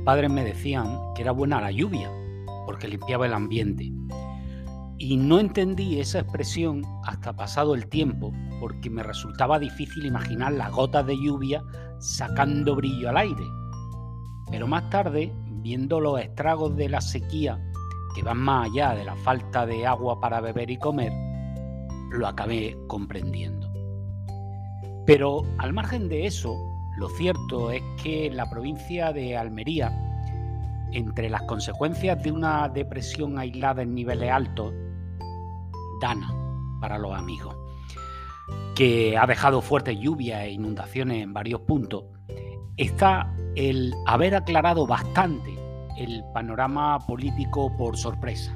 padres me decían que era buena la lluvia, porque limpiaba el ambiente. Y no entendí esa expresión hasta pasado el tiempo, porque me resultaba difícil imaginar las gotas de lluvia sacando brillo al aire. Pero más tarde, viendo los estragos de la sequía, que van más allá de la falta de agua para beber y comer, lo acabé comprendiendo. Pero al margen de eso, lo cierto es que la provincia de Almería, entre las consecuencias de una depresión aislada en niveles altos, dana para los amigos, que ha dejado fuertes lluvias e inundaciones en varios puntos, está el haber aclarado bastante el panorama político por sorpresa.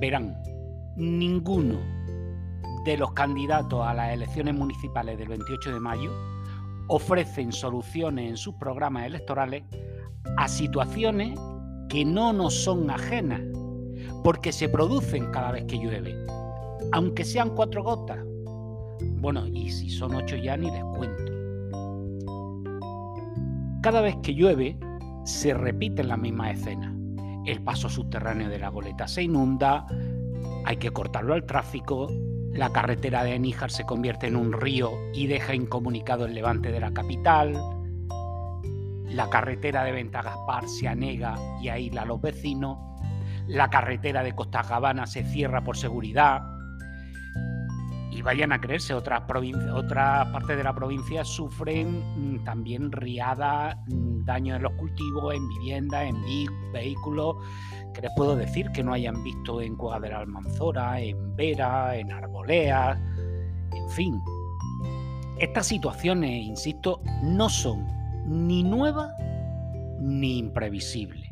Verán, ninguno de los candidatos a las elecciones municipales del 28 de mayo ofrecen soluciones en sus programas electorales a situaciones que no nos son ajenas, porque se producen cada vez que llueve, aunque sean cuatro gotas. Bueno, y si son ocho ya ni les cuento. Cada vez que llueve, se repiten las mismas escenas. El paso subterráneo de la goleta se inunda, hay que cortarlo al tráfico, la carretera de Níjar se convierte en un río y deja incomunicado el levante de la capital. La carretera de Ventagaspar se anega y aísla a los vecinos. La carretera de Costa Gabana se cierra por seguridad. Y vayan a creerse, otras, otras partes de la provincia sufren mm, también riadas, mm, daños en los cultivos, en viviendas, en vehículos que les puedo decir que no hayan visto en Cueva de la Almanzora, en Vera, en Arboleas, en fin. Estas situaciones, insisto, no son ni nuevas ni imprevisibles.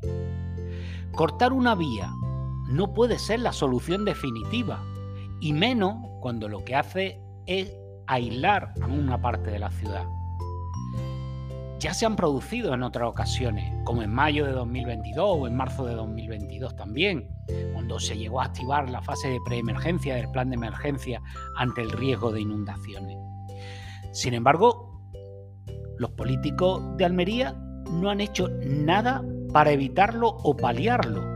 Cortar una vía no puede ser la solución definitiva, y menos cuando lo que hace es aislar a una parte de la ciudad ya se han producido en otras ocasiones, como en mayo de 2022 o en marzo de 2022 también, cuando se llegó a activar la fase de preemergencia del plan de emergencia ante el riesgo de inundaciones. Sin embargo, los políticos de Almería no han hecho nada para evitarlo o paliarlo.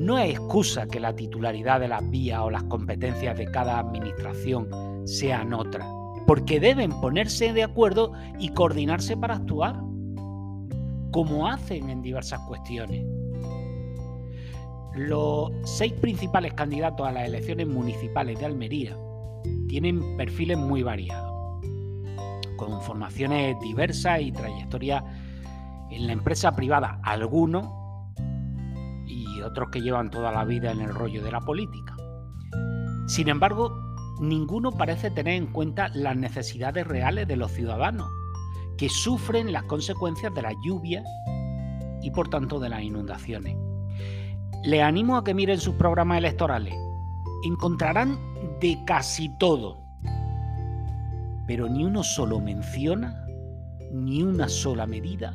No es excusa que la titularidad de las vías o las competencias de cada administración sean otras porque deben ponerse de acuerdo y coordinarse para actuar, como hacen en diversas cuestiones. Los seis principales candidatos a las elecciones municipales de Almería tienen perfiles muy variados, con formaciones diversas y trayectorias en la empresa privada, algunos otros que llevan toda la vida en el rollo de la política. Sin embargo, ninguno parece tener en cuenta las necesidades reales de los ciudadanos, que sufren las consecuencias de la lluvia y por tanto de las inundaciones. Les animo a que miren sus programas electorales. Encontrarán de casi todo, pero ni uno solo menciona ni una sola medida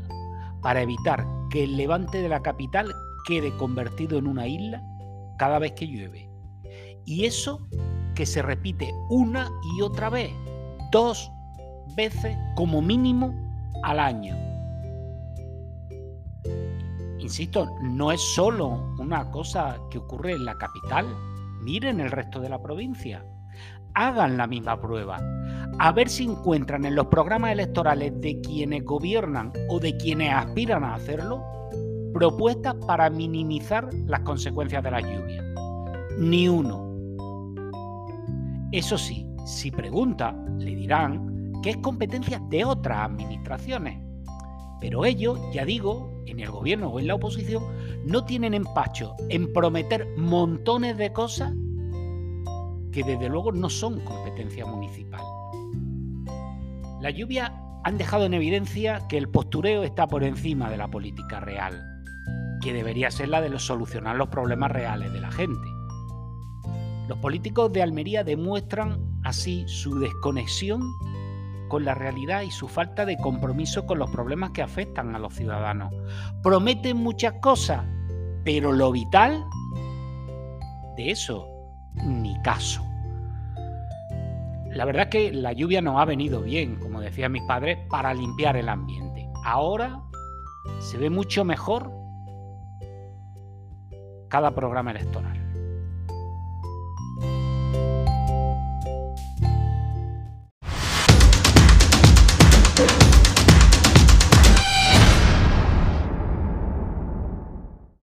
para evitar que el levante de la capital quede convertido en una isla cada vez que llueve. Y eso que se repite una y otra vez, dos veces como mínimo al año. Insisto, no es solo una cosa que ocurre en la capital. Miren el resto de la provincia. Hagan la misma prueba. A ver si encuentran en los programas electorales de quienes gobiernan o de quienes aspiran a hacerlo propuestas para minimizar las consecuencias de la lluvia. Ni uno. Eso sí, si pregunta, le dirán que es competencia de otras administraciones. Pero ellos, ya digo, en el gobierno o en la oposición, no tienen empacho en prometer montones de cosas que desde luego no son competencia municipal. La lluvia han dejado en evidencia que el postureo está por encima de la política real, que debería ser la de solucionar los problemas reales de la gente. Los políticos de Almería demuestran así su desconexión con la realidad y su falta de compromiso con los problemas que afectan a los ciudadanos. Prometen muchas cosas, pero lo vital, de eso, ni caso. La verdad es que la lluvia nos ha venido bien, como decían mis padres, para limpiar el ambiente. Ahora se ve mucho mejor cada programa electoral.